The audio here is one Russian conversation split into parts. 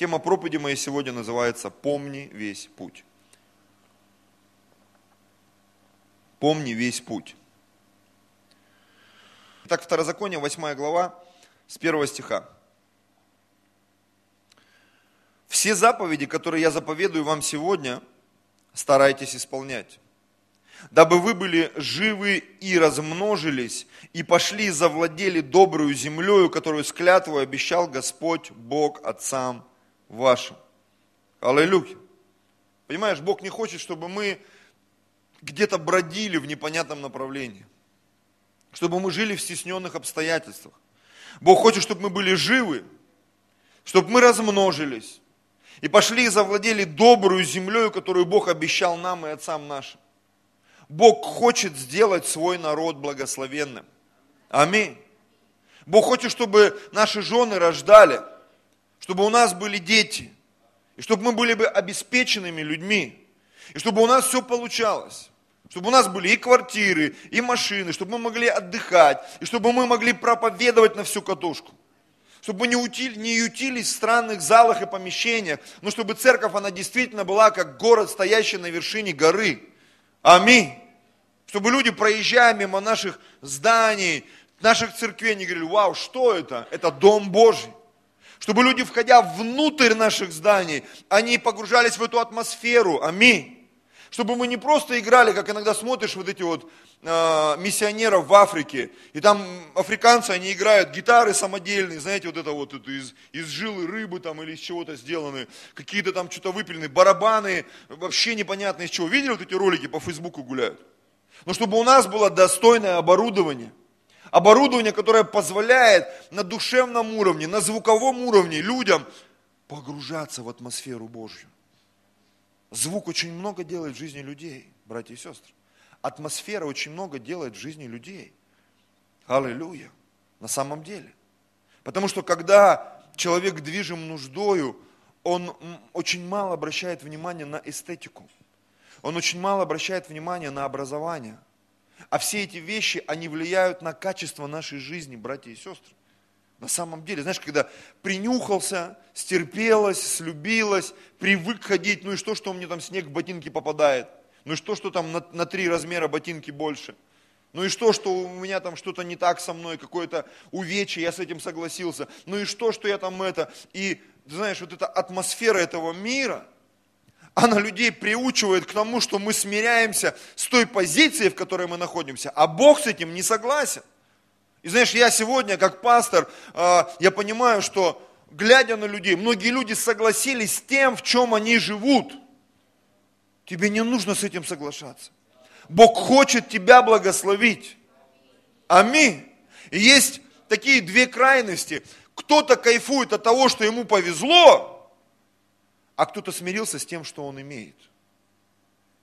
Тема проповеди моей сегодня называется «Помни весь путь». Помни весь путь. Итак, Второзаконие, 8 глава, с 1 стиха. Все заповеди, которые я заповедую вам сегодня, старайтесь исполнять, дабы вы были живы и размножились, и пошли и завладели добрую землею, которую с клятвой обещал Господь Бог отцам вашим. Аллилуйя. Понимаешь, Бог не хочет, чтобы мы где-то бродили в непонятном направлении, чтобы мы жили в стесненных обстоятельствах. Бог хочет, чтобы мы были живы, чтобы мы размножились, и пошли и завладели добрую землей, которую Бог обещал нам и отцам нашим. Бог хочет сделать свой народ благословенным. Аминь. Бог хочет, чтобы наши жены рождали, чтобы у нас были дети, и чтобы мы были бы обеспеченными людьми, и чтобы у нас все получалось. Чтобы у нас были и квартиры, и машины, чтобы мы могли отдыхать, и чтобы мы могли проповедовать на всю катушку чтобы мы не, утили, не ютились в странных залах и помещениях, но чтобы церковь, она действительно была как город, стоящий на вершине горы. Аминь. Чтобы люди, проезжая мимо наших зданий, наших церквей, не говорили, вау, что это? Это Дом Божий. Чтобы люди, входя внутрь наших зданий, они погружались в эту атмосферу. Аминь чтобы мы не просто играли, как иногда смотришь вот эти вот э, миссионеров в Африке, и там африканцы, они играют гитары самодельные, знаете, вот это вот это из, из жилы рыбы там или из чего-то сделаны, какие-то там что-то выпиленные, барабаны, вообще непонятно из чего. Видели вот эти ролики по Фейсбуку гуляют? Но чтобы у нас было достойное оборудование, оборудование, которое позволяет на душевном уровне, на звуковом уровне людям погружаться в атмосферу Божью. Звук очень много делает в жизни людей, братья и сестры. Атмосфера очень много делает в жизни людей. Аллилуйя. На самом деле. Потому что когда человек движим нуждою, он очень мало обращает внимание на эстетику. Он очень мало обращает внимание на образование. А все эти вещи, они влияют на качество нашей жизни, братья и сестры. На самом деле, знаешь, когда принюхался, стерпелась, слюбилась, привык ходить, ну и что, что у меня там снег в ботинки попадает? Ну и что, что там на, на три размера ботинки больше? Ну и что, что у меня там что-то не так со мной, какое-то увечье, я с этим согласился. Ну и что, что я там это. И, знаешь, вот эта атмосфера этого мира, она людей приучивает к тому, что мы смиряемся с той позицией, в которой мы находимся, а Бог с этим не согласен. И знаешь, я сегодня, как пастор, а, я понимаю, что глядя на людей, многие люди согласились с тем, в чем они живут. Тебе не нужно с этим соглашаться. Бог хочет тебя благословить. Аминь. И есть такие две крайности. Кто-то кайфует от того, что ему повезло, а кто-то смирился с тем, что он имеет.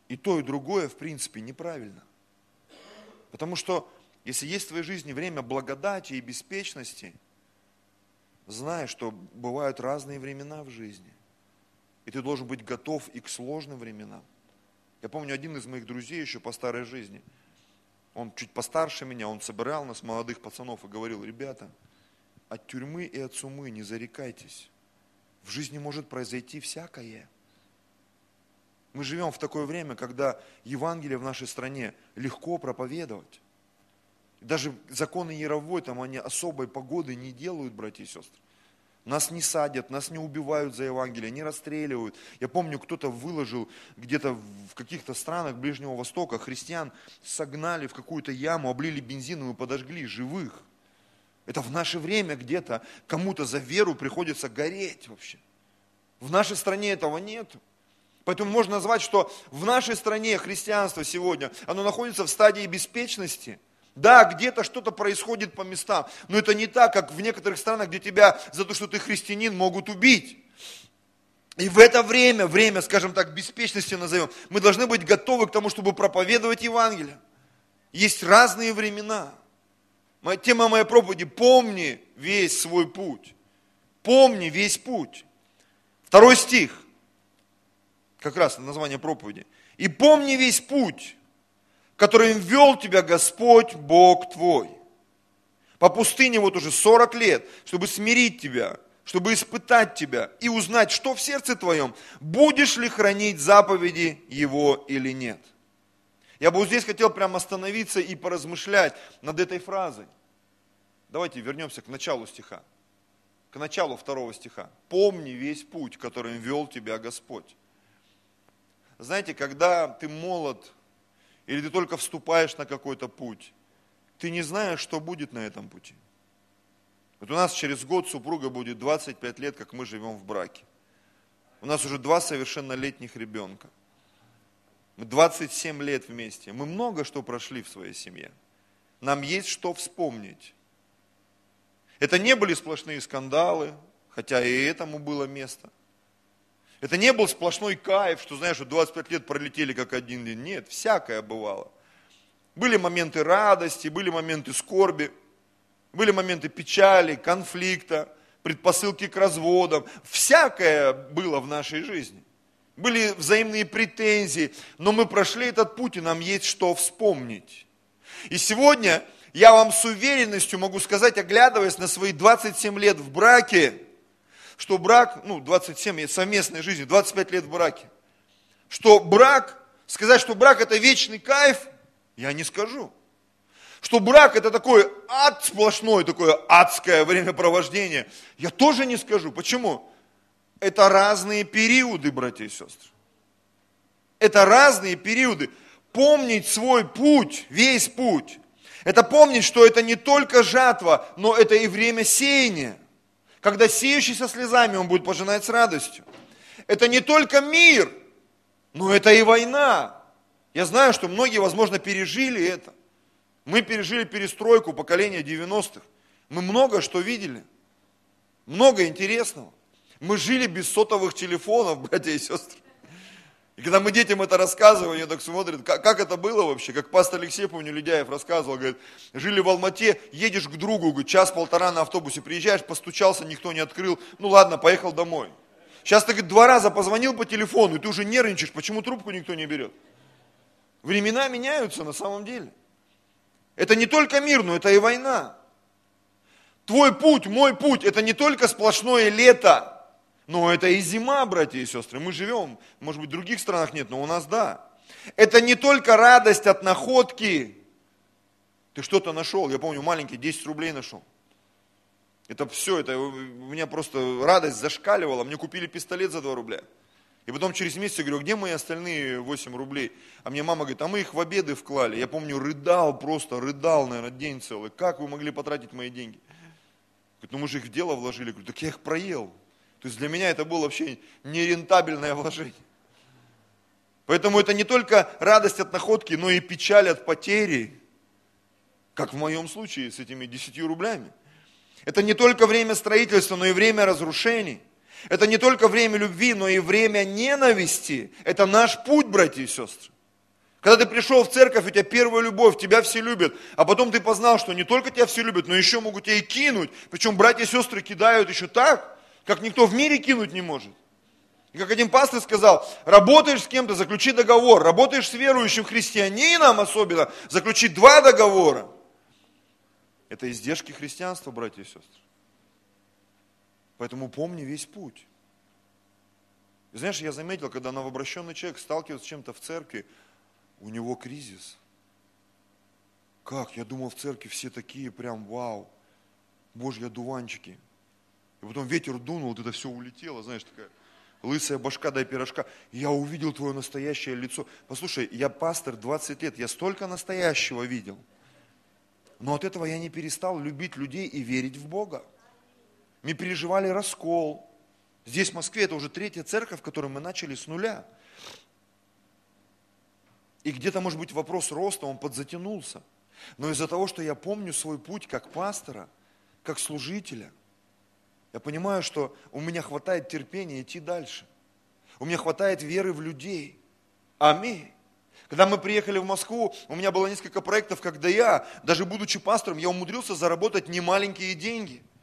И то, и другое, в принципе, неправильно. Потому что если есть в твоей жизни время благодати и беспечности, знай, что бывают разные времена в жизни. И ты должен быть готов и к сложным временам. Я помню, один из моих друзей еще по старой жизни, он чуть постарше меня, он собирал нас, молодых пацанов, и говорил, ребята, от тюрьмы и от сумы не зарекайтесь. В жизни может произойти всякое. Мы живем в такое время, когда Евангелие в нашей стране легко проповедовать. Даже законы Яровой, там они особой погоды не делают, братья и сестры. Нас не садят, нас не убивают за Евангелие, не расстреливают. Я помню, кто-то выложил где-то в каких-то странах Ближнего Востока, христиан согнали в какую-то яму, облили бензином и подожгли живых. Это в наше время где-то кому-то за веру приходится гореть вообще. В нашей стране этого нет. Поэтому можно назвать, что в нашей стране христианство сегодня, оно находится в стадии беспечности – да, где-то что-то происходит по местам, но это не так, как в некоторых странах, где тебя за то, что ты христианин, могут убить. И в это время, время, скажем так, беспечности назовем, мы должны быть готовы к тому, чтобы проповедовать Евангелие. Есть разные времена. Тема моей проповеди – помни весь свой путь. Помни весь путь. Второй стих, как раз название проповеди. И помни весь путь, которым вел тебя Господь, Бог твой. По пустыне вот уже 40 лет, чтобы смирить тебя, чтобы испытать тебя и узнать, что в сердце твоем, будешь ли хранить заповеди Его или нет. Я бы вот здесь хотел прямо остановиться и поразмышлять над этой фразой. Давайте вернемся к началу стиха, к началу второго стиха. «Помни весь путь, которым вел тебя Господь». Знаете, когда ты молод, или ты только вступаешь на какой-то путь, ты не знаешь, что будет на этом пути – вот у нас через год супруга будет 25 лет, как мы живем в браке. У нас уже два совершеннолетних ребенка. Мы 27 лет вместе. Мы много что прошли в своей семье. Нам есть что вспомнить. Это не были сплошные скандалы, хотя и этому было место. Это не был сплошной кайф, что, знаешь, 25 лет пролетели как один день. Нет, всякое бывало. Были моменты радости, были моменты скорби – были моменты печали, конфликта, предпосылки к разводам. Всякое было в нашей жизни. Были взаимные претензии, но мы прошли этот путь, и нам есть что вспомнить. И сегодня я вам с уверенностью могу сказать, оглядываясь на свои 27 лет в браке, что брак, ну 27 совместной жизни, 25 лет в браке, что брак, сказать, что брак это вечный кайф, я не скажу что брак это такой ад сплошной, такое адское времяпровождение, я тоже не скажу. Почему? Это разные периоды, братья и сестры. Это разные периоды. Помнить свой путь, весь путь. Это помнить, что это не только жатва, но это и время сеяния. Когда сеющий со слезами, он будет пожинать с радостью. Это не только мир, но это и война. Я знаю, что многие, возможно, пережили это. Мы пережили перестройку поколения 90-х. Мы много что видели. Много интересного. Мы жили без сотовых телефонов, братья и сестры. И когда мы детям это рассказываем, они так смотрят, как, как это было вообще, как пастор Алексей, помню, Людяев рассказывал, говорит, жили в Алмате, едешь к другу, говорит, час-полтора на автобусе, приезжаешь, постучался, никто не открыл, ну ладно, поехал домой. Сейчас ты, говорит, два раза позвонил по телефону, и ты уже нервничаешь, почему трубку никто не берет. Времена меняются на самом деле. Это не только мир, но это и война. Твой путь, мой путь, это не только сплошное лето, но это и зима, братья и сестры. Мы живем, может быть, в других странах нет, но у нас да. Это не только радость от находки. Ты что-то нашел, я помню, маленький, 10 рублей нашел. Это все, это у меня просто радость зашкаливала. Мне купили пистолет за 2 рубля. И потом через месяц я говорю, где мои остальные 8 рублей? А мне мама говорит, а мы их в обеды вклали. Я помню, рыдал просто, рыдал, наверное, день целый. Как вы могли потратить мои деньги? Говорит, ну мы же их в дело вложили. Я говорю, так я их проел. То есть для меня это было вообще нерентабельное вложение. Поэтому это не только радость от находки, но и печаль от потери, как в моем случае с этими 10 рублями. Это не только время строительства, но и время разрушений. Это не только время любви, но и время ненависти. Это наш путь, братья и сестры. Когда ты пришел в церковь, у тебя первая любовь, тебя все любят, а потом ты познал, что не только тебя все любят, но еще могут тебя и кинуть. Причем братья и сестры кидают еще так, как никто в мире кинуть не может. И как один пастор сказал, работаешь с кем-то, заключи договор. Работаешь с верующим христианином особенно, заключи два договора. Это издержки христианства, братья и сестры. Поэтому помни весь путь. И знаешь, я заметил, когда новообращенный человек сталкивается с чем-то в церкви, у него кризис. Как? Я думал, в церкви все такие прям вау, божьи одуванчики. И потом ветер дунул, вот это все улетело, знаешь, такая лысая башка, дай пирожка. Я увидел твое настоящее лицо. Послушай, я пастор 20 лет, я столько настоящего видел. Но от этого я не перестал любить людей и верить в Бога. Мы переживали раскол. Здесь, в Москве, это уже третья церковь, которую мы начали с нуля. И где-то, может быть, вопрос роста, он подзатянулся. Но из-за того, что я помню свой путь как пастора, как служителя, я понимаю, что у меня хватает терпения идти дальше. У меня хватает веры в людей. Аминь. Когда мы приехали в Москву, у меня было несколько проектов, когда я, даже будучи пастором, я умудрился заработать немаленькие деньги –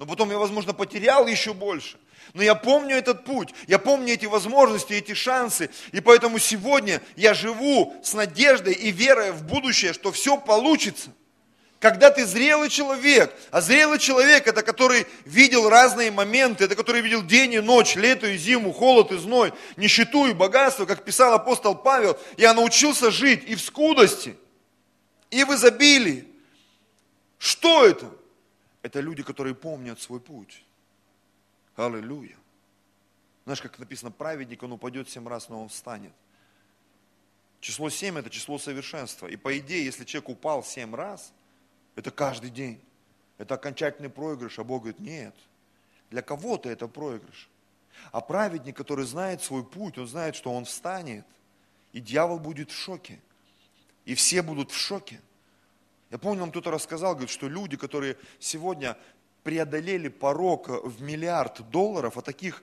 но потом я, возможно, потерял еще больше. Но я помню этот путь, я помню эти возможности, эти шансы. И поэтому сегодня я живу с надеждой и верой в будущее, что все получится. Когда ты зрелый человек, а зрелый человек это который видел разные моменты, это который видел день и ночь, лето и зиму, холод и зной, нищету и богатство, как писал апостол Павел, я научился жить и в скудости, и в изобилии. Что это? Это люди, которые помнят свой путь. Аллилуйя. Знаешь, как написано, праведник, он упадет семь раз, но он встанет. Число семь это число совершенства. И по идее, если человек упал семь раз, это каждый день. Это окончательный проигрыш. А Бог говорит, нет. Для кого-то это проигрыш. А праведник, который знает свой путь, он знает, что он встанет. И дьявол будет в шоке. И все будут в шоке. Я помню, нам кто-то рассказал, говорит, что люди, которые сегодня преодолели порог в миллиард долларов, а таких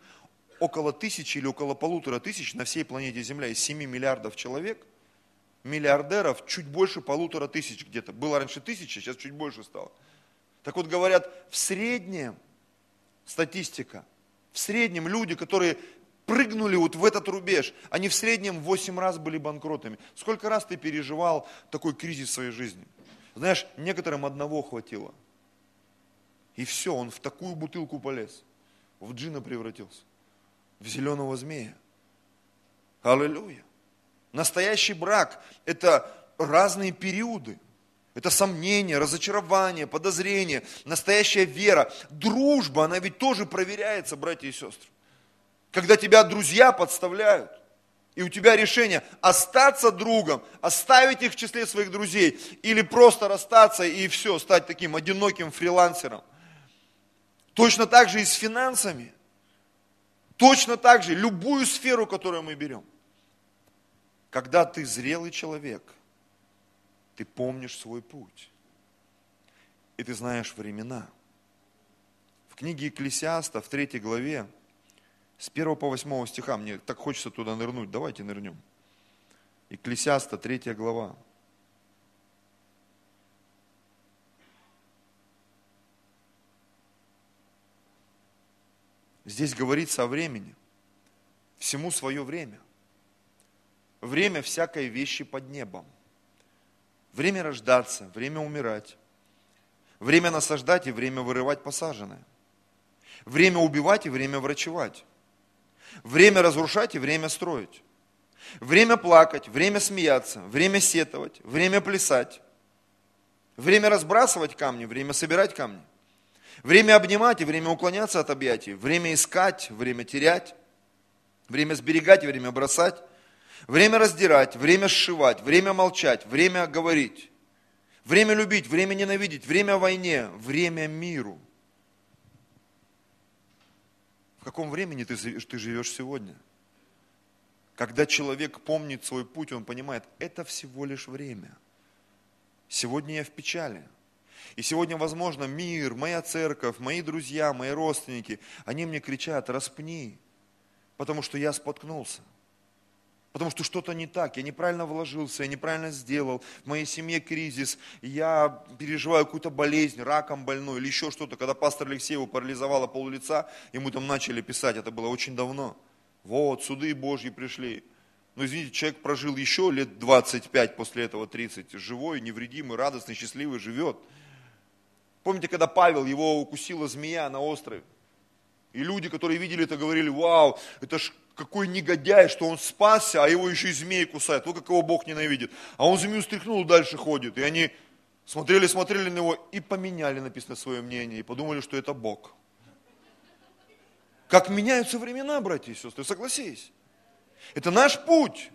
около тысячи или около полутора тысяч на всей планете Земля из 7 миллиардов человек – миллиардеров чуть больше полутора тысяч где-то. Было раньше тысяча, сейчас чуть больше стало. Так вот говорят, в среднем, статистика, в среднем люди, которые прыгнули вот в этот рубеж, они в среднем 8 раз были банкротами. Сколько раз ты переживал такой кризис в своей жизни? Знаешь, некоторым одного хватило. И все, он в такую бутылку полез. В джина превратился. В зеленого змея. Аллилуйя. Настоящий брак – это разные периоды. Это сомнения, разочарование, подозрение, настоящая вера. Дружба, она ведь тоже проверяется, братья и сестры. Когда тебя друзья подставляют, и у тебя решение остаться другом, оставить их в числе своих друзей, или просто расстаться и все, стать таким одиноким фрилансером. Точно так же и с финансами. Точно так же любую сферу, которую мы берем – когда ты зрелый человек, ты помнишь свой путь. И ты знаешь времена. В книге Екклесиаста, в третьей главе, с 1 по 8 стиха, мне так хочется туда нырнуть, давайте нырнем. Екклесиаста, третья глава. Здесь говорится о времени. Всему свое время время всякой вещи под небом. Время рождаться, время умирать. Время насаждать и время вырывать посаженное. Время убивать и время врачевать. Время разрушать и время строить. Время плакать, время смеяться, время сетовать, время плясать. Время разбрасывать камни, время собирать камни. Время обнимать и время уклоняться от объятий. Время искать, время терять. Время сберегать и время бросать. Время раздирать, время сшивать, время молчать, время говорить. Время любить, время ненавидеть, время войне, время миру. В каком времени ты, ты живешь сегодня? Когда человек помнит свой путь, он понимает, это всего лишь время. Сегодня я в печали. И сегодня, возможно, мир, моя церковь, мои друзья, мои родственники, они мне кричат, распни, потому что я споткнулся потому что что-то не так, я неправильно вложился, я неправильно сделал, в моей семье кризис, я переживаю какую-то болезнь, раком больной или еще что-то. Когда пастор Алексей его парализовало пол лица, ему там начали писать, это было очень давно. Вот, суды Божьи пришли. Но извините, человек прожил еще лет 25 после этого, 30, живой, невредимый, радостный, счастливый, живет. Помните, когда Павел, его укусила змея на острове? И люди, которые видели это, говорили, вау, это ж какой негодяй, что он спасся, а его еще и змеи кусают. Вот как его Бог ненавидит. А он змею стряхнул дальше ходит. И они смотрели, смотрели на него и поменяли, написано, свое мнение. И подумали, что это Бог. Как меняются времена, братья и сестры, согласись. Это наш путь.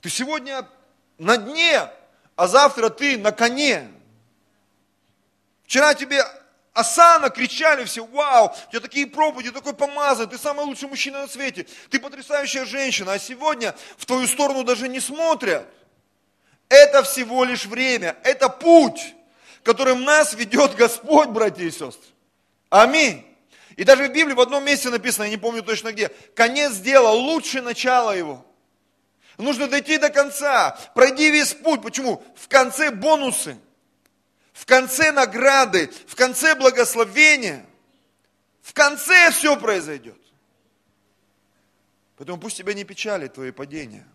Ты сегодня на дне, а завтра ты на коне. Вчера тебе Асана кричали все, вау, у тебя такие проповеди, такой помазан, ты самый лучший мужчина на свете, ты потрясающая женщина, а сегодня в твою сторону даже не смотрят. Это всего лишь время, это путь, которым нас ведет Господь, братья и сестры. Аминь. И даже в Библии в одном месте написано, я не помню точно где, конец дела лучше начала его. Нужно дойти до конца, пройди весь путь. Почему? В конце бонусы в конце награды, в конце благословения, в конце все произойдет. Поэтому пусть тебя не печалит твои падения.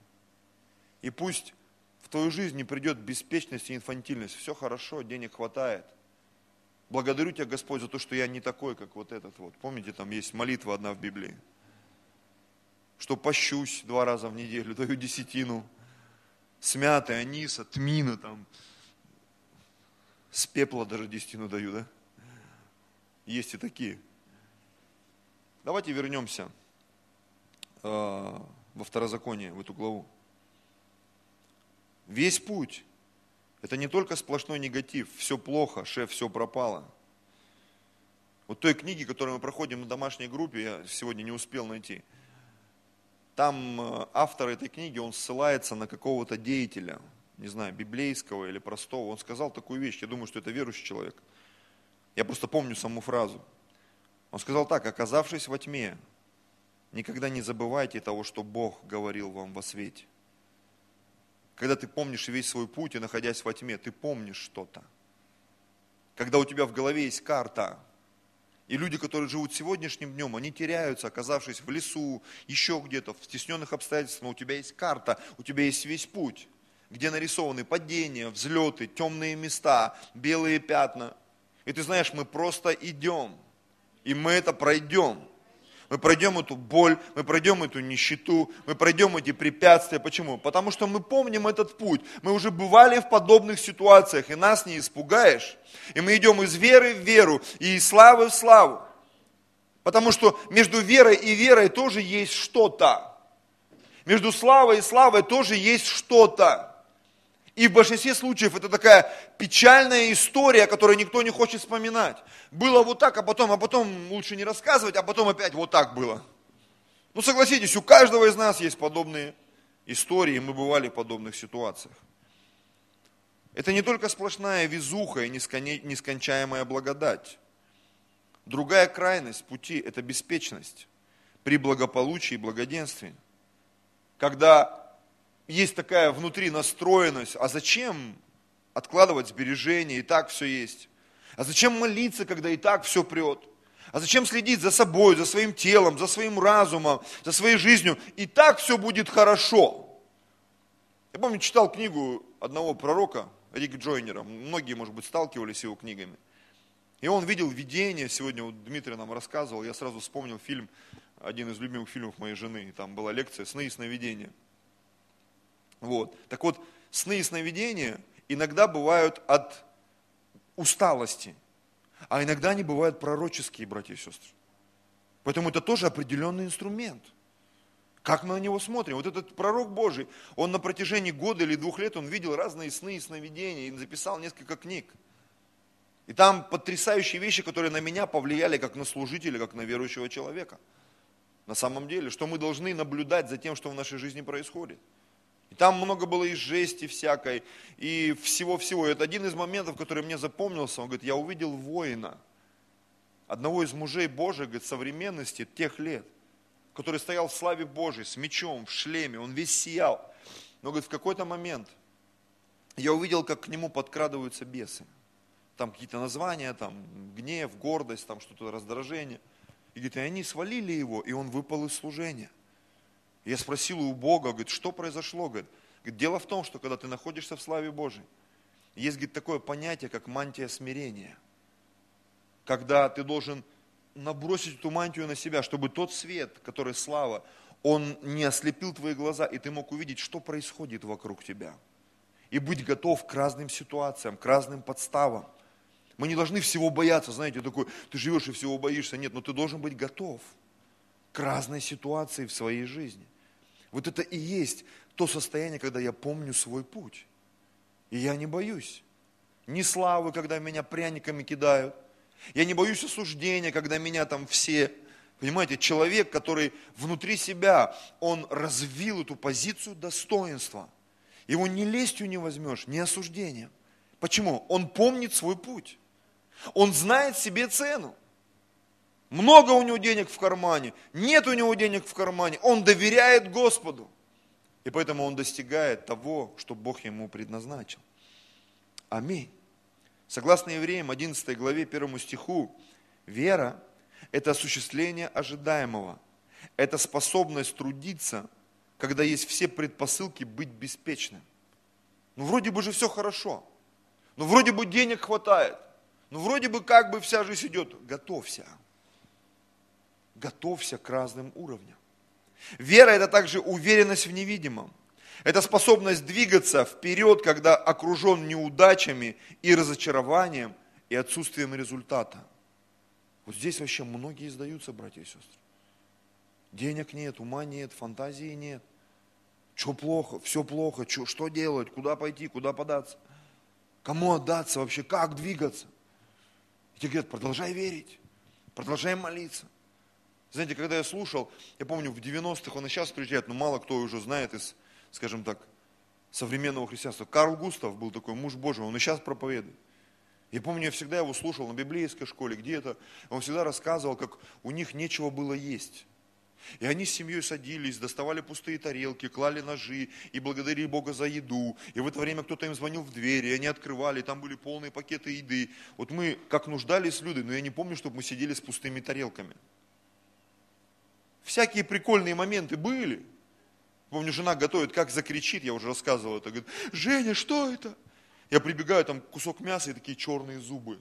И пусть в твою жизнь не придет беспечность и инфантильность. Все хорошо, денег хватает. Благодарю тебя, Господь, за то, что я не такой, как вот этот вот. Помните, там есть молитва одна в Библии. Что пощусь два раза в неделю, даю десятину. С мятой, аниса, тмина там. С пепла даже десятину даю, да? Есть и такие. Давайте вернемся э, во второзаконие, в эту главу. Весь путь – это не только сплошной негатив, все плохо, шеф, все пропало. Вот той книги, которую мы проходим на домашней группе, я сегодня не успел найти, там э, автор этой книги, он ссылается на какого-то деятеля, не знаю, библейского или простого. Он сказал такую вещь, я думаю, что это верующий человек. Я просто помню саму фразу. Он сказал так, оказавшись во тьме, никогда не забывайте того, что Бог говорил вам во свете. Когда ты помнишь весь свой путь и находясь во тьме, ты помнишь что-то. Когда у тебя в голове есть карта, и люди, которые живут сегодняшним днем, они теряются, оказавшись в лесу, еще где-то, в стесненных обстоятельствах, но у тебя есть карта, у тебя есть весь путь, где нарисованы падения, взлеты, темные места, белые пятна. И ты знаешь, мы просто идем, и мы это пройдем. Мы пройдем эту боль, мы пройдем эту нищету, мы пройдем эти препятствия. Почему? Потому что мы помним этот путь. Мы уже бывали в подобных ситуациях, и нас не испугаешь. И мы идем из веры в веру, и из славы в славу. Потому что между верой и верой тоже есть что-то. Между славой и славой тоже есть что-то. И в большинстве случаев это такая печальная история, которую никто не хочет вспоминать. Было вот так, а потом, а потом лучше не рассказывать, а потом опять вот так было. Ну согласитесь, у каждого из нас есть подобные истории, мы бывали в подобных ситуациях. Это не только сплошная везуха и нескончаемая благодать. Другая крайность пути – это беспечность при благополучии и благоденствии. Когда есть такая внутри настроенность, а зачем откладывать сбережения, и так все есть? А зачем молиться, когда и так все прет? А зачем следить за собой, за своим телом, за своим разумом, за своей жизнью? И так все будет хорошо. Я помню, читал книгу одного пророка, Рик Джойнера. Многие, может быть, сталкивались с его книгами. И он видел видение, сегодня вот Дмитрий нам рассказывал, я сразу вспомнил фильм, один из любимых фильмов моей жены, там была лекция «Сны и сновидения». Вот. Так вот, сны и сновидения иногда бывают от усталости, а иногда они бывают пророческие, братья и сестры. Поэтому это тоже определенный инструмент. Как мы на него смотрим? Вот этот пророк Божий, он на протяжении года или двух лет, он видел разные сны и сновидения, и записал несколько книг. И там потрясающие вещи, которые на меня повлияли как на служителя, как на верующего человека. На самом деле, что мы должны наблюдать за тем, что в нашей жизни происходит. И там много было и жести всякой, и всего-всего. Это один из моментов, который мне запомнился. Он говорит, я увидел воина, одного из мужей Божьих, говорит, современности тех лет, который стоял в славе Божьей, с мечом, в шлеме, он весь сиял. Но, говорит, в какой-то момент я увидел, как к нему подкрадываются бесы. Там какие-то названия, там гнев, гордость, там что-то раздражение. И говорит, и они свалили его, и он выпал из служения. Я спросил у Бога, говорит, что произошло? Говорит, дело в том, что когда ты находишься в славе Божьей, есть говорит, такое понятие, как мантия смирения. Когда ты должен набросить эту мантию на себя, чтобы тот свет, который слава, он не ослепил твои глаза, и ты мог увидеть, что происходит вокруг тебя. И быть готов к разным ситуациям, к разным подставам. Мы не должны всего бояться, знаете, такой, ты живешь и всего боишься. Нет, но ты должен быть готов к разной ситуации в своей жизни. Вот это и есть то состояние, когда я помню свой путь. И я не боюсь. Ни славы, когда меня пряниками кидают. Я не боюсь осуждения, когда меня там все... Понимаете, человек, который внутри себя, он развил эту позицию достоинства. Его ни лестью не возьмешь, ни осуждением. Почему? Он помнит свой путь. Он знает себе цену. Много у него денег в кармане, нет у него денег в кармане. Он доверяет Господу. И поэтому он достигает того, что Бог ему предназначил. Аминь. Согласно Евреям 11 главе 1 стиху, вера – это осуществление ожидаемого. Это способность трудиться, когда есть все предпосылки быть беспечным. Ну, вроде бы же все хорошо. Ну, вроде бы денег хватает. Ну, вроде бы как бы вся жизнь идет. Готовься. Готовься к разным уровням. Вера – это также уверенность в невидимом. Это способность двигаться вперед, когда окружен неудачами и разочарованием и отсутствием результата. Вот здесь вообще многие сдаются, братья и сестры. Денег нет, ума нет, фантазии нет. Что плохо, все плохо, что, что делать, куда пойти, куда податься. Кому отдаться вообще, как двигаться. И тебе говорят, продолжай верить, продолжай молиться. Знаете, когда я слушал, я помню, в 90-х, он и сейчас встречает, но мало кто уже знает из, скажем так, современного христианства. Карл Густав был такой муж Божий, он и сейчас проповедует. Я помню, я всегда его слушал на библейской школе, где-то. Он всегда рассказывал, как у них нечего было есть. И они с семьей садились, доставали пустые тарелки, клали ножи и благодарили Бога за еду. И в это время кто-то им звонил в дверь, и они открывали, и там были полные пакеты еды. Вот мы как нуждались люди, но я не помню, чтобы мы сидели с пустыми тарелками. Всякие прикольные моменты были. Помню, жена готовит, как закричит, я уже рассказывал это. Говорит, Женя, что это? Я прибегаю, там кусок мяса и такие черные зубы.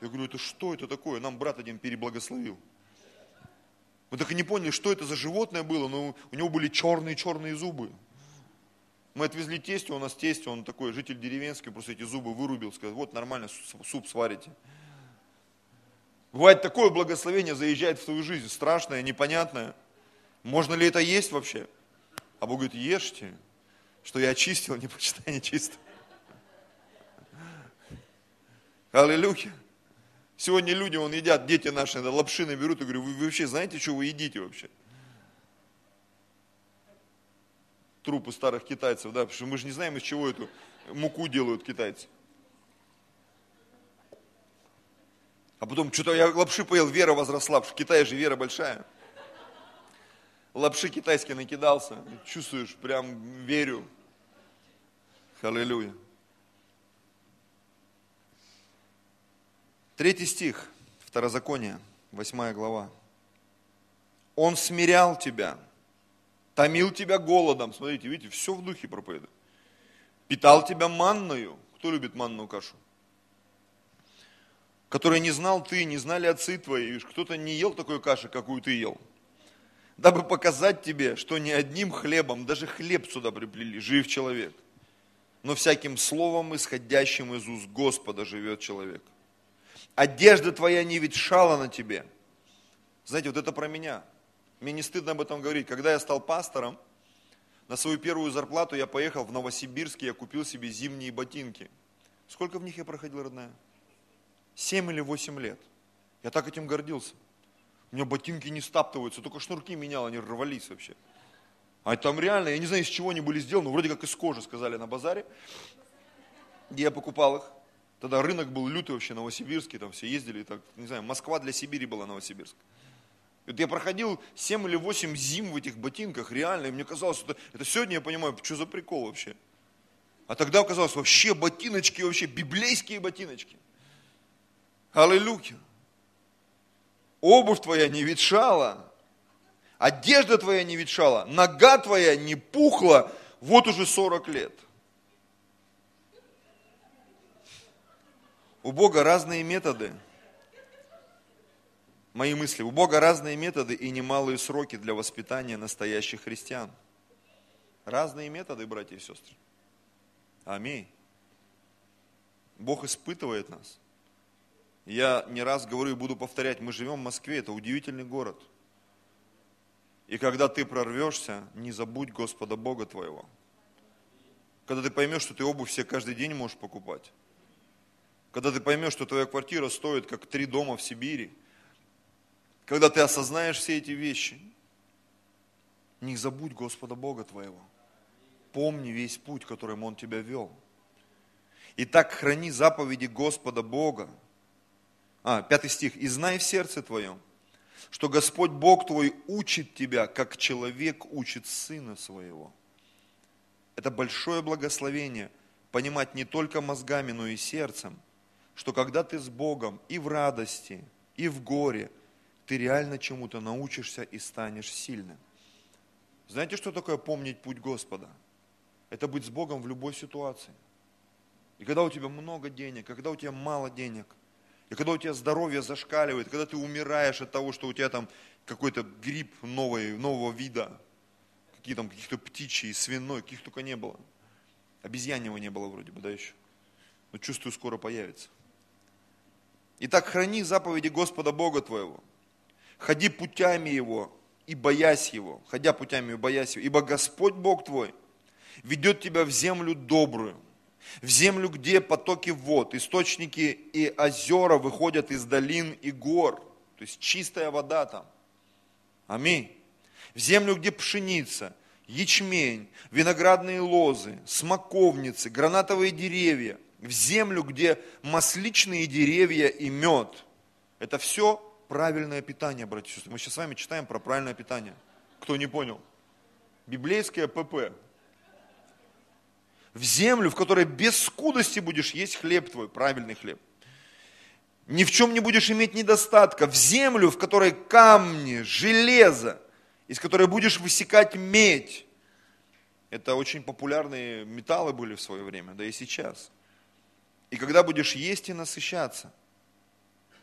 Я говорю, это что это такое? Нам брат один переблагословил. Мы так и не поняли, что это за животное было, но у него были черные-черные зубы. Мы отвезли тестю, у нас тесть, он такой житель деревенский, просто эти зубы вырубил, сказал, вот нормально суп сварите. Бывает такое благословение заезжает в твою жизнь, страшное, непонятное. Можно ли это есть вообще? А Бог говорит, ешьте, что я очистил, не почитай нечисто. Аллилуйя. Сегодня люди, вон едят, дети наши, лапшины берут, и говорю, вы вообще знаете, что вы едите вообще? Трупы старых китайцев, да, потому что мы же не знаем, из чего эту муку делают китайцы. А потом, что-то я лапши поел, вера возросла, в Китае же вера большая. Лапши китайские накидался, чувствуешь, прям верю. Аллилуйя. Третий стих, Второзаконие, восьмая глава. Он смирял тебя, томил тебя голодом. Смотрите, видите, все в духе проповедует. Питал тебя манною. Кто любит манную кашу? Которую не знал ты, не знали отцы твои. Кто-то не ел такой каши, какую ты ел. Дабы показать тебе, что не одним хлебом, даже хлеб сюда приплели, жив человек. Но всяким словом, исходящим из уст Господа, живет человек одежда твоя не ветшала на тебе. Знаете, вот это про меня. Мне не стыдно об этом говорить. Когда я стал пастором, на свою первую зарплату я поехал в Новосибирск, и я купил себе зимние ботинки. Сколько в них я проходил, родная? Семь или восемь лет. Я так этим гордился. У меня ботинки не стаптываются, только шнурки менял, они рвались вообще. А там реально, я не знаю, из чего они были сделаны, вроде как из кожи, сказали на базаре, где я покупал их. Тогда рынок был лютый вообще, новосибирский, там все ездили, так, не знаю, Москва для Сибири была Новосибирск. И вот я проходил 7 или 8 зим в этих ботинках, реально, и мне казалось, что это, это сегодня я понимаю, что за прикол вообще. А тогда оказалось, вообще ботиночки, вообще библейские ботиночки. Аллилуйя. Обувь твоя не ветшала, одежда твоя не ветшала, нога твоя не пухла вот уже 40 лет. У Бога разные методы. Мои мысли. У Бога разные методы и немалые сроки для воспитания настоящих христиан. Разные методы, братья и сестры. Аминь. Бог испытывает нас. Я не раз говорю и буду повторять, мы живем в Москве, это удивительный город. И когда ты прорвешься, не забудь Господа Бога твоего. Когда ты поймешь, что ты обувь себе каждый день можешь покупать когда ты поймешь, что твоя квартира стоит как три дома в Сибири, когда ты осознаешь все эти вещи, не забудь Господа Бога твоего. Помни весь путь, которым Он тебя вел. И так храни заповеди Господа Бога. А, пятый стих. «И знай в сердце твоем, что Господь Бог твой учит тебя, как человек учит сына своего». Это большое благословение понимать не только мозгами, но и сердцем, что когда ты с Богом и в радости, и в горе, ты реально чему-то научишься и станешь сильным. Знаете, что такое помнить путь Господа? это быть с Богом в любой ситуации. И когда у тебя много денег, когда у тебя мало денег, и когда у тебя здоровье зашкаливает, когда ты умираешь от того, что у тебя там какой-то грипп новой, нового вида, какие там каких-то птичьи, свиной, каких только не было. Обезьяньего не было вроде бы, да, еще. Но чувствую, скоро появится. Итак, храни заповеди Господа Бога твоего. Ходи путями Его и боясь Его. Ходя путями и боясь Его. Ибо Господь Бог твой ведет тебя в землю добрую, в землю, где потоки вод, источники и озера выходят из долин и гор. То есть чистая вода там. Аминь. В землю, где пшеница, ячмень, виноградные лозы, смоковницы, гранатовые деревья – в землю, где масличные деревья и мед. Это все правильное питание, братья и сестры. Мы сейчас с вами читаем про правильное питание. Кто не понял? Библейское ПП. В землю, в которой без скудости будешь есть хлеб твой, правильный хлеб. Ни в чем не будешь иметь недостатка. В землю, в которой камни, железо, из которой будешь высекать медь. Это очень популярные металлы были в свое время, да и сейчас. И когда будешь есть и насыщаться,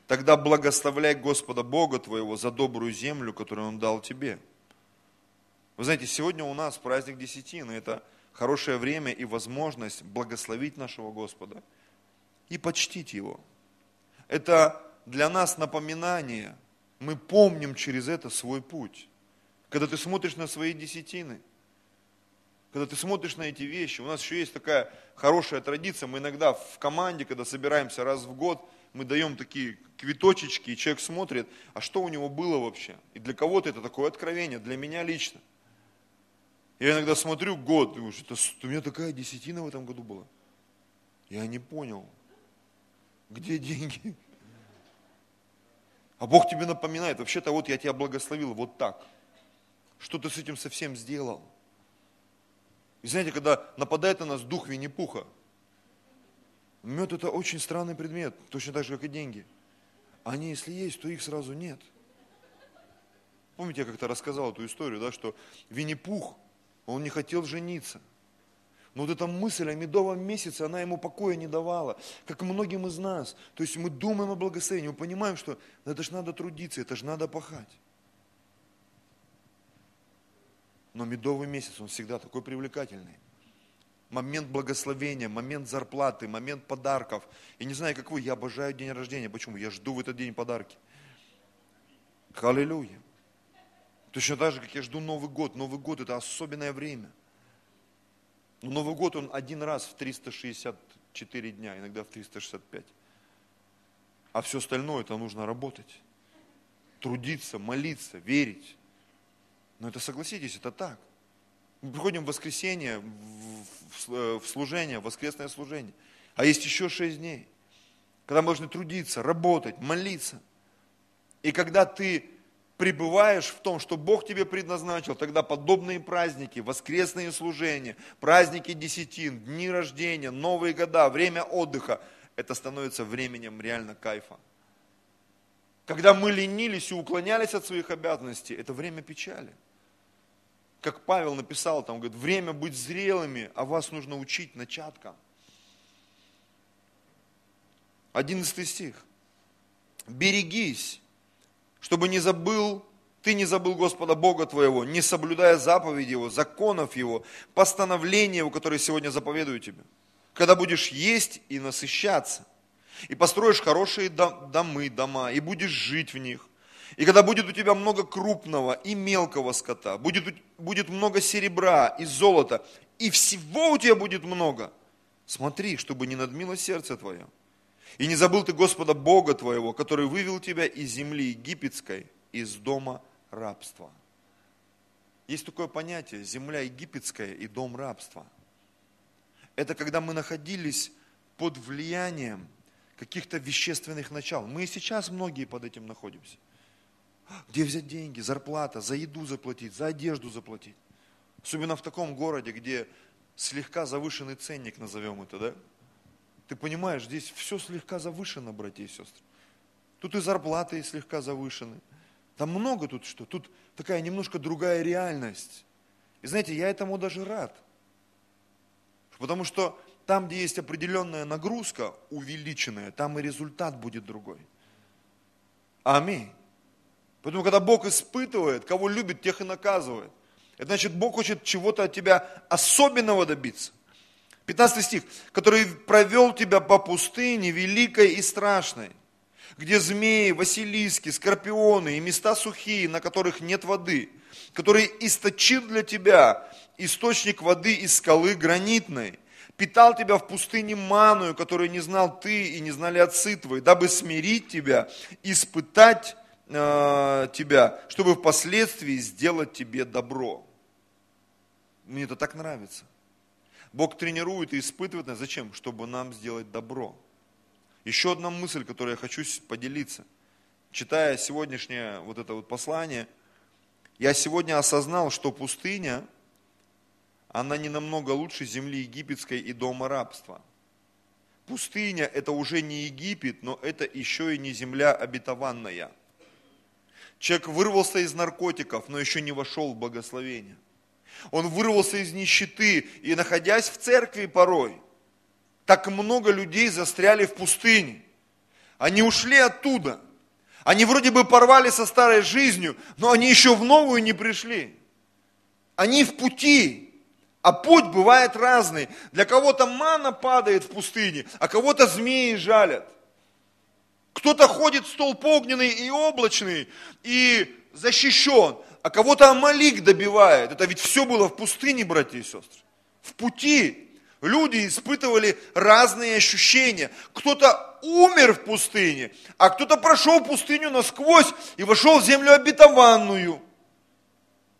тогда благословляй Господа Бога твоего за добрую землю, которую Он дал тебе. Вы знаете, сегодня у нас праздник Десятины. Это хорошее время и возможность благословить нашего Господа и почтить Его. Это для нас напоминание. Мы помним через это свой путь. Когда ты смотришь на свои десятины – когда ты смотришь на эти вещи, у нас еще есть такая хорошая традиция, мы иногда в команде, когда собираемся раз в год, мы даем такие квиточечки, и человек смотрит, а что у него было вообще. И для кого-то это такое откровение, для меня лично. Я иногда смотрю год, думаю, что у меня такая десятина в этом году была. Я не понял, где деньги. А Бог тебе напоминает, вообще-то вот я тебя благословил вот так. Что ты с этим совсем сделал? И знаете, когда нападает на нас дух Винни-Пуха, мед это очень странный предмет, точно так же, как и деньги. Они, если есть, то их сразу нет. Помните, я как-то рассказал эту историю, да, что Винни-Пух, он не хотел жениться. Но вот эта мысль о медовом месяце, она ему покоя не давала, как многим из нас. То есть мы думаем о благословении, мы понимаем, что это же надо трудиться, это же надо пахать. Но медовый месяц, он всегда такой привлекательный. Момент благословения, момент зарплаты, момент подарков. И не знаю, как вы, я обожаю день рождения. Почему? Я жду в этот день подарки. Аллилуйя. Точно так же, как я жду Новый год. Новый год – это особенное время. Но Новый год, он один раз в 364 дня, иногда в 365. А все остальное, это нужно работать, трудиться, молиться, верить. Но это согласитесь, это так. Мы приходим в воскресенье, в, в служение, в воскресное служение. А есть еще шесть дней, когда мы должны трудиться, работать, молиться. И когда ты пребываешь в том, что Бог тебе предназначил, тогда подобные праздники, воскресные служения, праздники десятин, дни рождения, новые года, время отдыха, это становится временем реально кайфа. Когда мы ленились и уклонялись от своих обязанностей, это время печали. Как Павел написал, там, говорит, время быть зрелыми, а вас нужно учить начаткам. Одиннадцатый стих. Берегись, чтобы не забыл, ты не забыл Господа Бога твоего, не соблюдая заповеди Его, законов Его, постановления Его, которые сегодня заповедую тебе. Когда будешь есть и насыщаться, и построишь хорошие домы, дома, и будешь жить в них. И когда будет у тебя много крупного и мелкого скота, будет, будет много серебра и золота, и всего у тебя будет много, смотри, чтобы не надмило сердце твое. И не забыл ты Господа Бога твоего, который вывел тебя из земли египетской, из дома рабства. Есть такое понятие, земля египетская и дом рабства. Это когда мы находились под влиянием каких-то вещественных начал. Мы и сейчас многие под этим находимся. Где взять деньги, зарплата, за еду заплатить, за одежду заплатить? Особенно в таком городе, где слегка завышенный ценник, назовем это, да? Ты понимаешь, здесь все слегка завышено, братья и сестры. Тут и зарплаты слегка завышены. Там много тут что. Тут такая немножко другая реальность. И знаете, я этому даже рад. Потому что там, где есть определенная нагрузка, увеличенная, там и результат будет другой. Аминь. Поэтому, когда Бог испытывает, кого любит, тех и наказывает. Это значит, Бог хочет чего-то от тебя особенного добиться. 15 стих. Который провел тебя по пустыне великой и страшной, где змеи, василиски, скорпионы и места сухие, на которых нет воды, который источил для тебя источник воды из скалы гранитной, питал тебя в пустыне маную, которую не знал ты и не знали отцы твои, дабы смирить тебя, испытать э, тебя, чтобы впоследствии сделать тебе добро. Мне это так нравится. Бог тренирует и испытывает нас. Зачем? Чтобы нам сделать добро. Еще одна мысль, которой я хочу поделиться. Читая сегодняшнее вот это вот послание, я сегодня осознал, что пустыня – она не намного лучше земли египетской и дома рабства. Пустыня – это уже не Египет, но это еще и не земля обетованная. Человек вырвался из наркотиков, но еще не вошел в благословение. Он вырвался из нищеты и, находясь в церкви порой, так много людей застряли в пустыне. Они ушли оттуда. Они вроде бы порвали со старой жизнью, но они еще в новую не пришли. Они в пути. А путь бывает разный. Для кого-то мана падает в пустыне, а кого-то змеи жалят. Кто-то ходит столб огненный и облачный и защищен, а кого-то Амалик добивает. Это ведь все было в пустыне, братья и сестры. В пути люди испытывали разные ощущения. Кто-то умер в пустыне, а кто-то прошел пустыню насквозь и вошел в землю обетованную.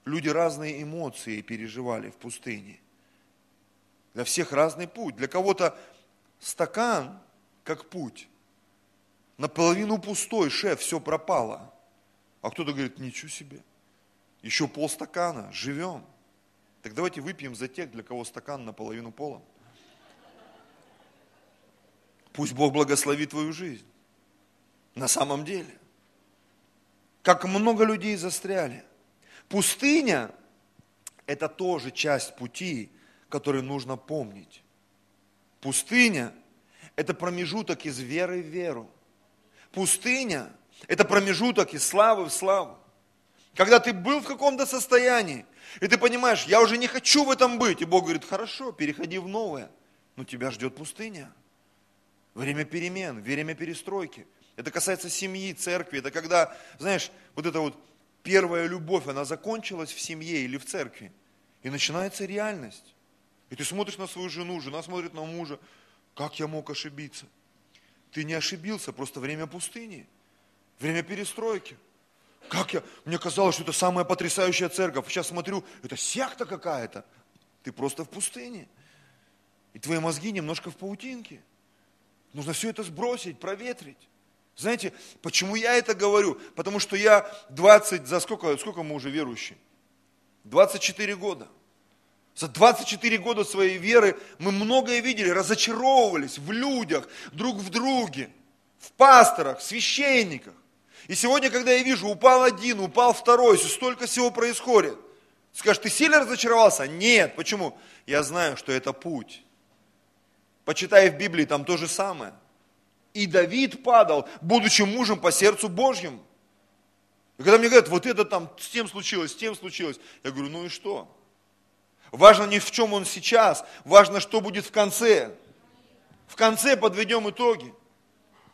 Люди разные эмоции переживали в пустыне. Для всех разный путь. Для кого-то стакан, как путь. Наполовину пустой, шеф, все пропало. А кто-то говорит, ничего себе. Еще полстакана, живем. Так давайте выпьем за тех, для кого стакан наполовину полон. Пусть Бог благословит твою жизнь. На самом деле. Как много людей застряли. Пустыня – это тоже часть пути, который нужно помнить. Пустыня – это промежуток из веры в веру. Пустыня – это промежуток из славы в славу. Когда ты был в каком-то состоянии, и ты понимаешь, я уже не хочу в этом быть, и Бог говорит, хорошо, переходи в новое, но тебя ждет пустыня. Время перемен, время перестройки. Это касается семьи, церкви. Это когда, знаешь, вот эта вот первая любовь, она закончилась в семье или в церкви. И начинается реальность. И ты смотришь на свою жену, жена смотрит на мужа. Как я мог ошибиться? Ты не ошибился, просто время пустыни, время перестройки. Как я? Мне казалось, что это самая потрясающая церковь. Сейчас смотрю, это секта какая-то. Ты просто в пустыне. И твои мозги немножко в паутинке. Нужно все это сбросить, проветрить. Знаете, почему я это говорю? Потому что я 20, за сколько, сколько мы уже верующие? 24 года. За 24 года своей веры мы многое видели, разочаровывались в людях, друг в друге, в пасторах, в священниках. И сегодня, когда я вижу, упал один, упал второй, столько всего происходит. Скажешь, ты сильно разочаровался? Нет. Почему? Я знаю, что это путь. Почитай в Библии, там то же самое. И Давид падал, будучи мужем по сердцу Божьему. И когда мне говорят, вот это там с тем случилось, с тем случилось, я говорю, ну и что? Важно не в чем он сейчас, важно, что будет в конце. В конце подведем итоги.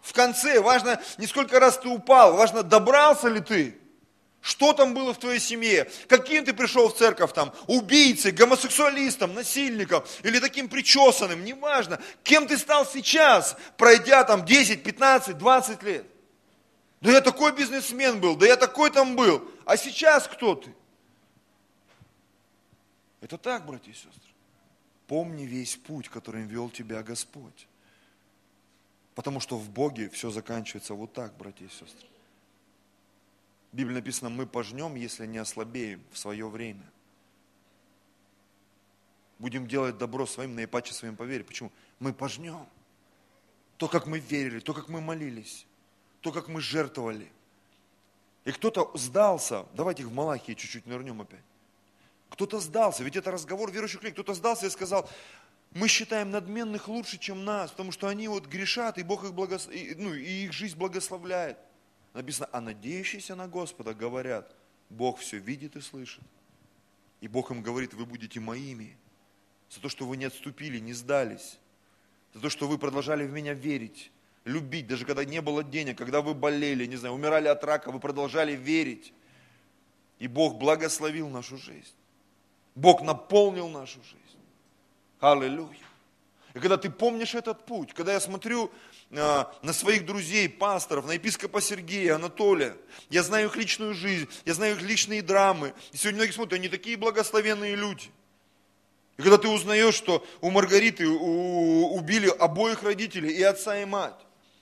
В конце важно не сколько раз ты упал, важно добрался ли ты. Что там было в твоей семье? Каким ты пришел в церковь там? Убийцей, гомосексуалистом, насильником или таким причесанным, неважно. Кем ты стал сейчас, пройдя там 10, 15, 20 лет? Да я такой бизнесмен был, да я такой там был. А сейчас кто ты? Это так, братья и сестры. Помни весь путь, которым вел тебя Господь. Потому что в Боге все заканчивается вот так, братья и сестры. В Библии написано, мы пожнем, если не ослабеем в свое время. Будем делать добро своим, наипаче своим по вере. Почему? Мы пожнем. То, как мы верили, то, как мы молились, то, как мы жертвовали. И кто-то сдался. Давайте в Малахии чуть-чуть нырнем опять. Кто-то сдался, ведь это разговор верующих людей, кто-то сдался и сказал, мы считаем надменных лучше, чем нас, потому что они вот грешат, и Бог их, благос... ну, и их жизнь благословляет. Написано, а надеющиеся на Господа говорят, Бог все видит и слышит. И Бог им говорит, вы будете моими. За то, что вы не отступили, не сдались. За то, что вы продолжали в меня верить, любить, даже когда не было денег, когда вы болели, не знаю, умирали от рака, вы продолжали верить. И Бог благословил нашу жизнь. Бог наполнил нашу жизнь. Аллилуйя. И когда ты помнишь этот путь, когда я смотрю э, на своих друзей, пасторов, на епископа Сергея, Анатолия, я знаю их личную жизнь, я знаю их личные драмы. И сегодня многие смотрят, они такие благословенные люди. И когда ты узнаешь, что у Маргариты у, убили обоих родителей, и отца, и мать,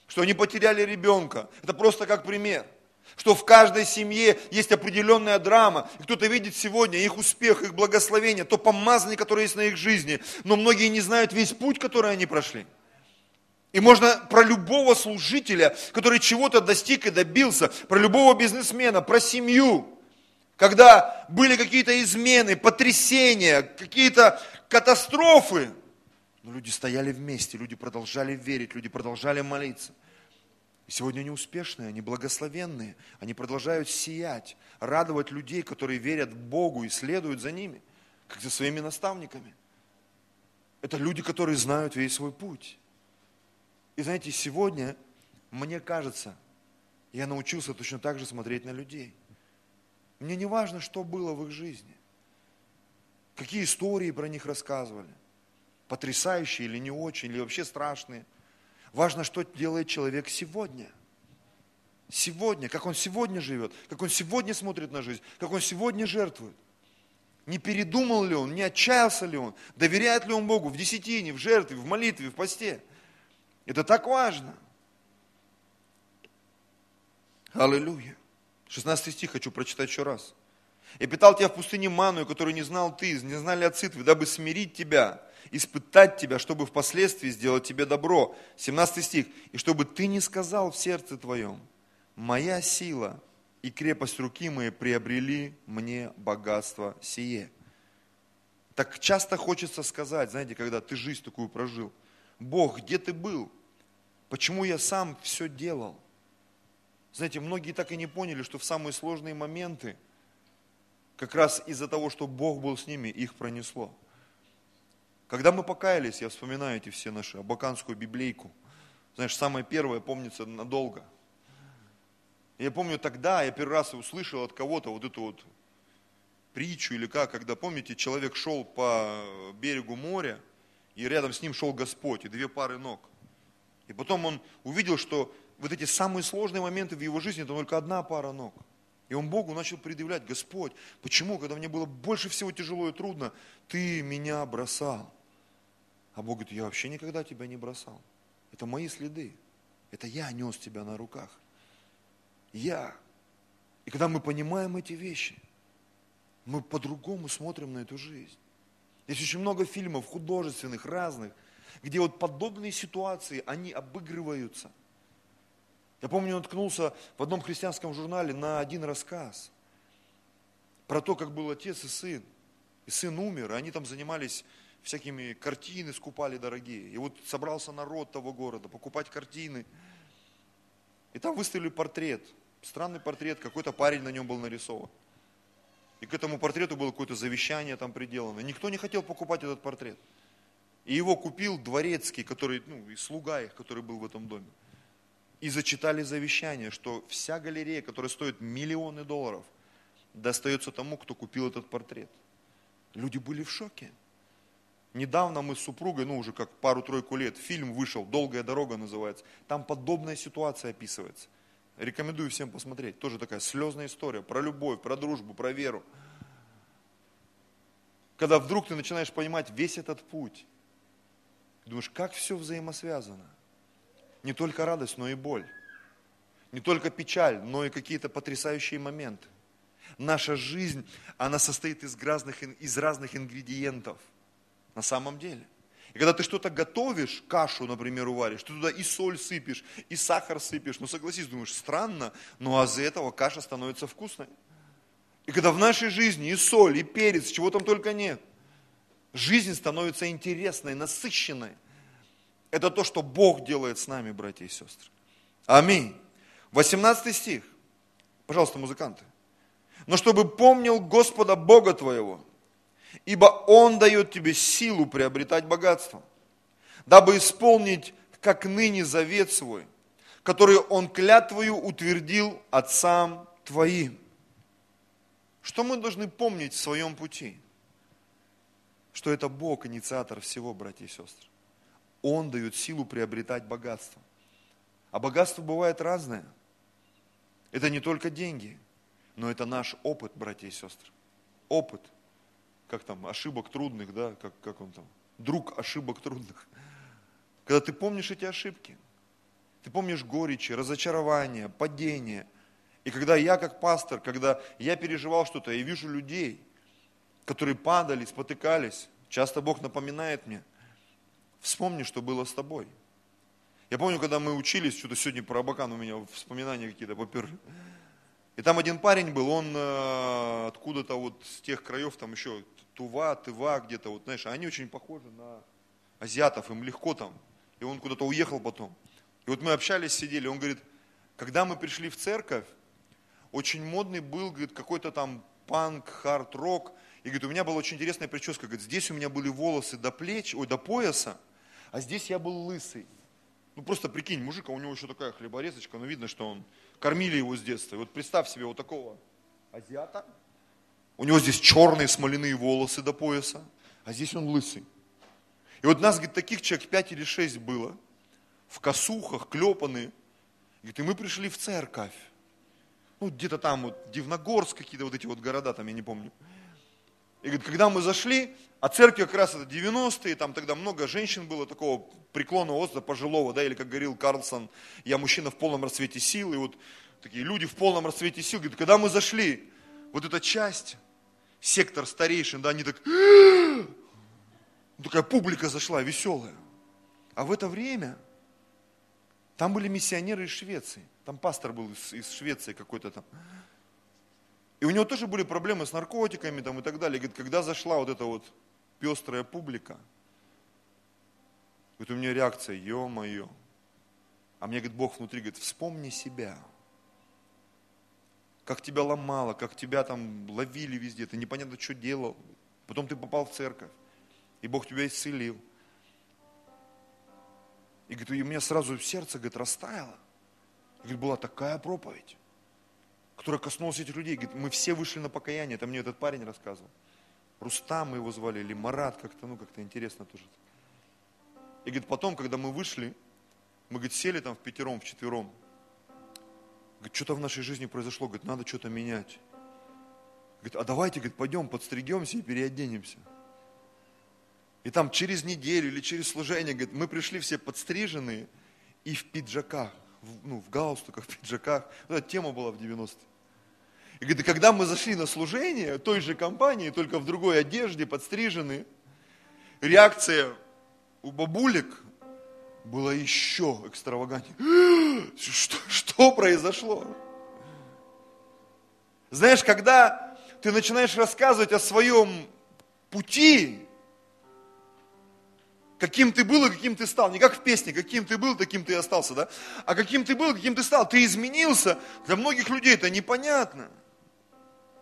что они потеряли ребенка, это просто как пример – что в каждой семье есть определенная драма. И кто-то видит сегодня их успех, их благословение, то помазание, которое есть на их жизни. Но многие не знают весь путь, который они прошли. И можно про любого служителя, который чего-то достиг и добился, про любого бизнесмена, про семью, когда были какие-то измены, потрясения, какие-то катастрофы, но люди стояли вместе, люди продолжали верить, люди продолжали молиться – сегодня они успешные, они благословенные, они продолжают сиять, радовать людей, которые верят Богу и следуют за ними, как за своими наставниками. Это люди, которые знают весь свой путь. И знаете, сегодня, мне кажется, я научился точно так же смотреть на людей. Мне не важно, что было в их жизни, какие истории про них рассказывали, потрясающие или не очень, или вообще страшные – Важно, что делает человек сегодня. Сегодня, как он сегодня живет, как он сегодня смотрит на жизнь, как он сегодня жертвует. Не передумал ли он, не отчаялся ли он, доверяет ли он Богу в десятине, в жертве, в молитве, в посте. Это так важно. Аллилуйя. 16 стих хочу прочитать еще раз. «Я питал тебя в пустыне маную, которую не знал ты, не знали отцы твои, дабы смирить тебя, испытать тебя, чтобы впоследствии сделать тебе добро. 17 стих. И чтобы ты не сказал в сердце твоем, моя сила и крепость руки моей приобрели мне богатство сие. Так часто хочется сказать, знаете, когда ты жизнь такую прожил, Бог, где ты был? Почему я сам все делал? Знаете, многие так и не поняли, что в самые сложные моменты, как раз из-за того, что Бог был с ними, их пронесло. Когда мы покаялись, я вспоминаю эти все наши абаканскую библейку. Знаешь, самое первое помнится надолго. Я помню тогда, я первый раз услышал от кого-то вот эту вот притчу или как, когда, помните, человек шел по берегу моря, и рядом с ним шел Господь, и две пары ног. И потом он увидел, что вот эти самые сложные моменты в его жизни, это только одна пара ног. И он Богу начал предъявлять, Господь, почему, когда мне было больше всего тяжело и трудно, ты меня бросал? А Бог говорит, я вообще никогда тебя не бросал. Это мои следы. Это я нес тебя на руках. Я. И когда мы понимаем эти вещи, мы по-другому смотрим на эту жизнь. Есть очень много фильмов художественных, разных, где вот подобные ситуации, они обыгрываются. Я помню, он ткнулся в одном христианском журнале на один рассказ про то, как был отец и сын. И сын умер, и они там занимались всякими картины скупали дорогие. И вот собрался народ того города покупать картины. И там выставили портрет. Странный портрет, какой-то парень на нем был нарисован. И к этому портрету было какое-то завещание там приделано. Никто не хотел покупать этот портрет. И его купил дворецкий, который, ну, и слуга их, который был в этом доме. И зачитали завещание, что вся галерея, которая стоит миллионы долларов, достается тому, кто купил этот портрет. Люди были в шоке. Недавно мы с супругой, ну уже как пару-тройку лет, фильм вышел, «Долгая дорога» называется. Там подобная ситуация описывается. Рекомендую всем посмотреть. Тоже такая слезная история про любовь, про дружбу, про веру. Когда вдруг ты начинаешь понимать весь этот путь, думаешь, как все взаимосвязано. Не только радость, но и боль. Не только печаль, но и какие-то потрясающие моменты. Наша жизнь, она состоит из разных, из разных ингредиентов – на самом деле. И когда ты что-то готовишь, кашу, например, уваришь, ты туда и соль сыпешь, и сахар сыпешь, ну согласись, думаешь, странно, но а из-за этого каша становится вкусной. И когда в нашей жизни и соль, и перец, чего там только нет, жизнь становится интересной, насыщенной. Это то, что Бог делает с нами, братья и сестры. Аминь. 18 стих. Пожалуйста, музыканты. Но чтобы помнил Господа Бога твоего, ибо Он дает тебе силу приобретать богатство, дабы исполнить, как ныне, завет свой, который Он клятвою утвердил отцам твоим. Что мы должны помнить в своем пути? Что это Бог, инициатор всего, братья и сестры. Он дает силу приобретать богатство. А богатство бывает разное. Это не только деньги, но это наш опыт, братья и сестры. Опыт. Как там, ошибок трудных, да, как, как он там, друг ошибок трудных. Когда ты помнишь эти ошибки, ты помнишь горечи, разочарования, падения. И когда я как пастор, когда я переживал что-то, я вижу людей, которые падали, спотыкались, часто Бог напоминает мне, вспомни, что было с тобой. Я помню, когда мы учились, что-то сегодня про Абакан у меня воспоминания какие-то поперли. И там один парень был, он э, откуда-то вот с тех краев, там еще Тува, Тыва где-то, вот знаешь, они очень похожи на азиатов, им легко там. И он куда-то уехал потом. И вот мы общались, сидели, он говорит, когда мы пришли в церковь, очень модный был, говорит, какой-то там панк, хард-рок. И говорит, у меня была очень интересная прическа. Говорит, здесь у меня были волосы до плеч, ой, до пояса, а здесь я был лысый. Ну просто прикинь, мужик, а у него еще такая хлеборезочка, ну видно, что он, кормили его с детства. И вот представь себе вот такого азиата, у него здесь черные смоляные волосы до пояса, а здесь он лысый. И вот нас, говорит, таких человек пять или шесть было, в косухах, клепанные. Говорит, и мы пришли в церковь. Ну, где-то там вот Дивногорск, какие-то вот эти вот города, там я не помню. И говорит, когда мы зашли, а церковь как раз это 90-е, там тогда много женщин было такого преклонного возраста, пожилого, да, или как говорил Карлсон, я мужчина в полном расцвете сил, и вот такие люди в полном расцвете сил, говорит, когда мы зашли, вот эта часть, сектор старейшин, да, они так, такая публика зашла, веселая. А в это время там были миссионеры из Швеции, там пастор был из, из Швеции какой-то там. И у него тоже были проблемы с наркотиками там, и так далее. Говорит, когда зашла вот эта вот пестрая публика, говорит, у меня реакция, ё-моё. А мне, говорит, Бог внутри говорит, вспомни себя. Как тебя ломало, как тебя там ловили везде, ты непонятно, что делал. Потом ты попал в церковь, и Бог тебя исцелил. И говорит, у меня сразу сердце, говорит, растаяло. И, говорит, была такая проповедь которая коснулась этих людей. Говорит, мы все вышли на покаяние. Это мне этот парень рассказывал. Рустам мы его звали, или Марат, как-то, ну, как-то интересно тоже. И говорит, потом, когда мы вышли, мы, говорит, сели там в пятером, в четвером. Говорит, что-то в нашей жизни произошло, говорит, надо что-то менять. Говорит, а давайте, говорит, пойдем подстригемся и переоденемся. И там через неделю или через служение, говорит, мы пришли все подстриженные и в пиджаках в, ну, в галстуках, в пиджаках. Вот эта тема была в 90-е. И говорит, когда мы зашли на служение той же компании, только в другой одежде, подстрижены, реакция у бабулек была еще экстравагантнее. Что, что произошло? Знаешь, когда ты начинаешь рассказывать о своем пути, Каким ты был и каким ты стал. Не как в песне, каким ты был, таким ты и остался, да? А каким ты был, каким ты стал. Ты изменился. Для многих людей это непонятно.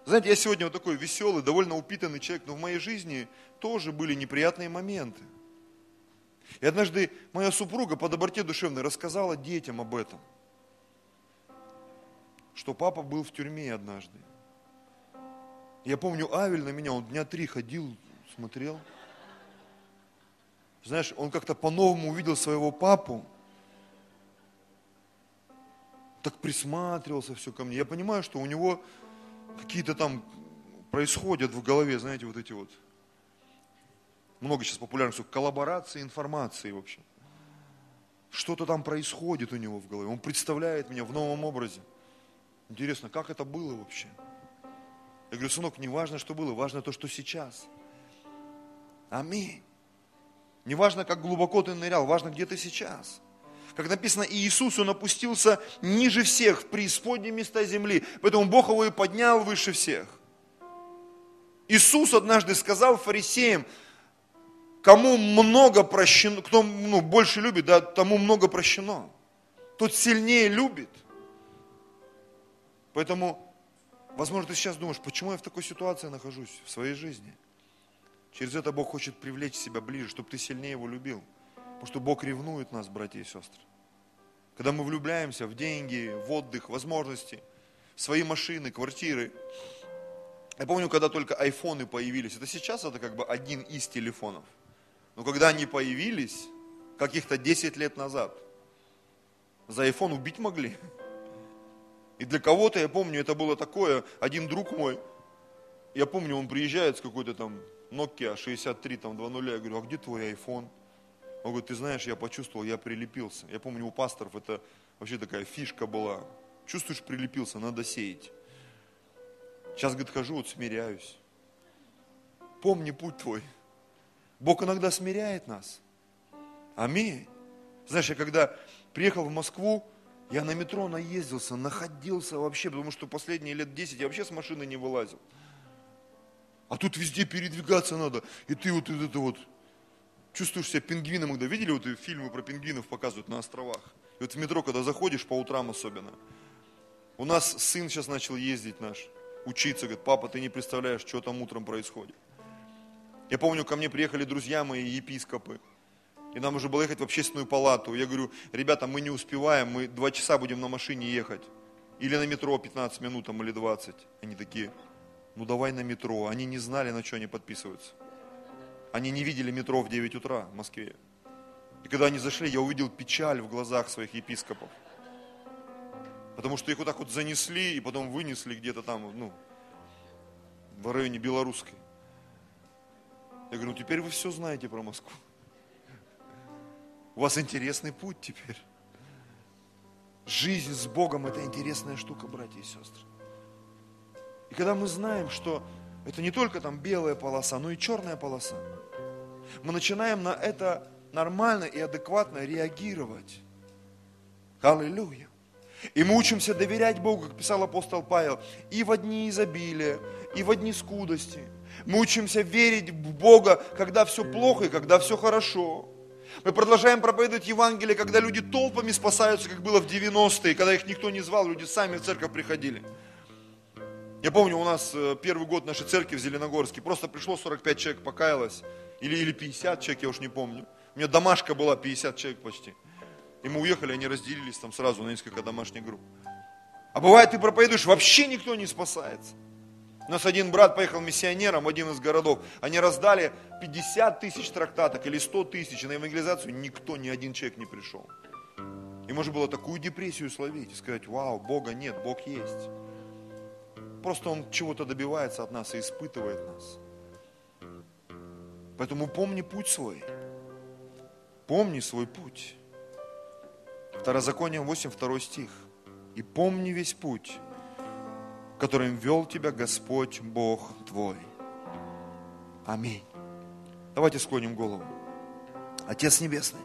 Знаете, я сегодня вот такой веселый, довольно упитанный человек, но в моей жизни тоже были неприятные моменты. И однажды моя супруга по доброте душевной рассказала детям об этом. Что папа был в тюрьме однажды. Я помню, Авель на меня, он дня три ходил, смотрел – знаешь, он как-то по-новому увидел своего папу, так присматривался все ко мне. Я понимаю, что у него какие-то там происходят в голове, знаете, вот эти вот, много сейчас популярных слов, коллаборации информации вообще. Что-то там происходит у него в голове. Он представляет меня в новом образе. Интересно, как это было вообще? Я говорю, сынок, не важно, что было, важно то, что сейчас. Аминь. Не важно, как глубоко ты нырял, важно, где ты сейчас. Как написано, Иисус, Он опустился ниже всех в преисподние места земли. Поэтому Бог его и поднял выше всех. Иисус однажды сказал фарисеям, кому много прощено, кто ну, больше любит, да, тому много прощено. Тот сильнее любит. Поэтому, возможно, ты сейчас думаешь, почему я в такой ситуации нахожусь в своей жизни? Через это Бог хочет привлечь себя ближе, чтобы ты сильнее его любил. Потому что Бог ревнует нас, братья и сестры. Когда мы влюбляемся в деньги, в отдых, возможности, свои машины, квартиры. Я помню, когда только айфоны появились, это сейчас это как бы один из телефонов. Но когда они появились, каких-то 10 лет назад, за iPhone убить могли. И для кого-то, я помню, это было такое, один друг мой, я помню, он приезжает с какой-то там Nokia 63, там 2.0, я говорю, а где твой iPhone? Он говорит, ты знаешь, я почувствовал, я прилепился. Я помню, у пасторов это вообще такая фишка была. Чувствуешь, прилепился, надо сеять. Сейчас, говорит, хожу, вот смиряюсь. Помни путь твой. Бог иногда смиряет нас. Аминь. Знаешь, я когда приехал в Москву, я на метро наездился, находился вообще, потому что последние лет 10 я вообще с машины не вылазил. А тут везде передвигаться надо. И ты вот это вот чувствуешь себя пингвином, когда видели вот фильмы про пингвинов показывают на островах. И вот в метро, когда заходишь, по утрам особенно. У нас сын сейчас начал ездить наш, учиться, говорит, папа, ты не представляешь, что там утром происходит. Я помню, ко мне приехали друзья мои, епископы, и нам уже было ехать в общественную палату. Я говорю, ребята, мы не успеваем, мы два часа будем на машине ехать. Или на метро 15 минут там, или 20. Они такие, ну давай на метро. Они не знали, на что они подписываются. Они не видели метро в 9 утра в Москве. И когда они зашли, я увидел печаль в глазах своих епископов. Потому что их вот так вот занесли и потом вынесли где-то там, ну, в районе Белорусской. Я говорю, ну теперь вы все знаете про Москву. У вас интересный путь теперь. Жизнь с Богом – это интересная штука, братья и сестры. И когда мы знаем, что это не только там белая полоса, но и черная полоса, мы начинаем на это нормально и адекватно реагировать. Аллилуйя. И мы учимся доверять Богу, как писал апостол Павел, и в дни изобилия, и в дни скудости. Мы учимся верить в Бога, когда все плохо и когда все хорошо. Мы продолжаем проповедовать Евангелие, когда люди толпами спасаются, как было в 90-е, когда их никто не звал, люди сами в церковь приходили. Я помню, у нас э, первый год нашей церкви в Зеленогорске, просто пришло 45 человек, покаялось, или, или 50 человек, я уж не помню. У меня домашка была 50 человек почти. И мы уехали, они разделились там сразу на несколько домашних групп. А бывает, ты проповедуешь, вообще никто не спасается. У нас один брат поехал миссионером в один из городов. Они раздали 50 тысяч трактаток или 100 тысяч. На евангелизацию никто, ни один человек не пришел. И можно было такую депрессию словить и сказать, вау, Бога нет, Бог есть. Просто Он чего-то добивается от нас и испытывает нас. Поэтому помни путь свой. Помни свой путь. Второзаконие 8, 2 стих. И помни весь путь, которым вел тебя Господь Бог твой. Аминь. Давайте склоним голову. Отец Небесный.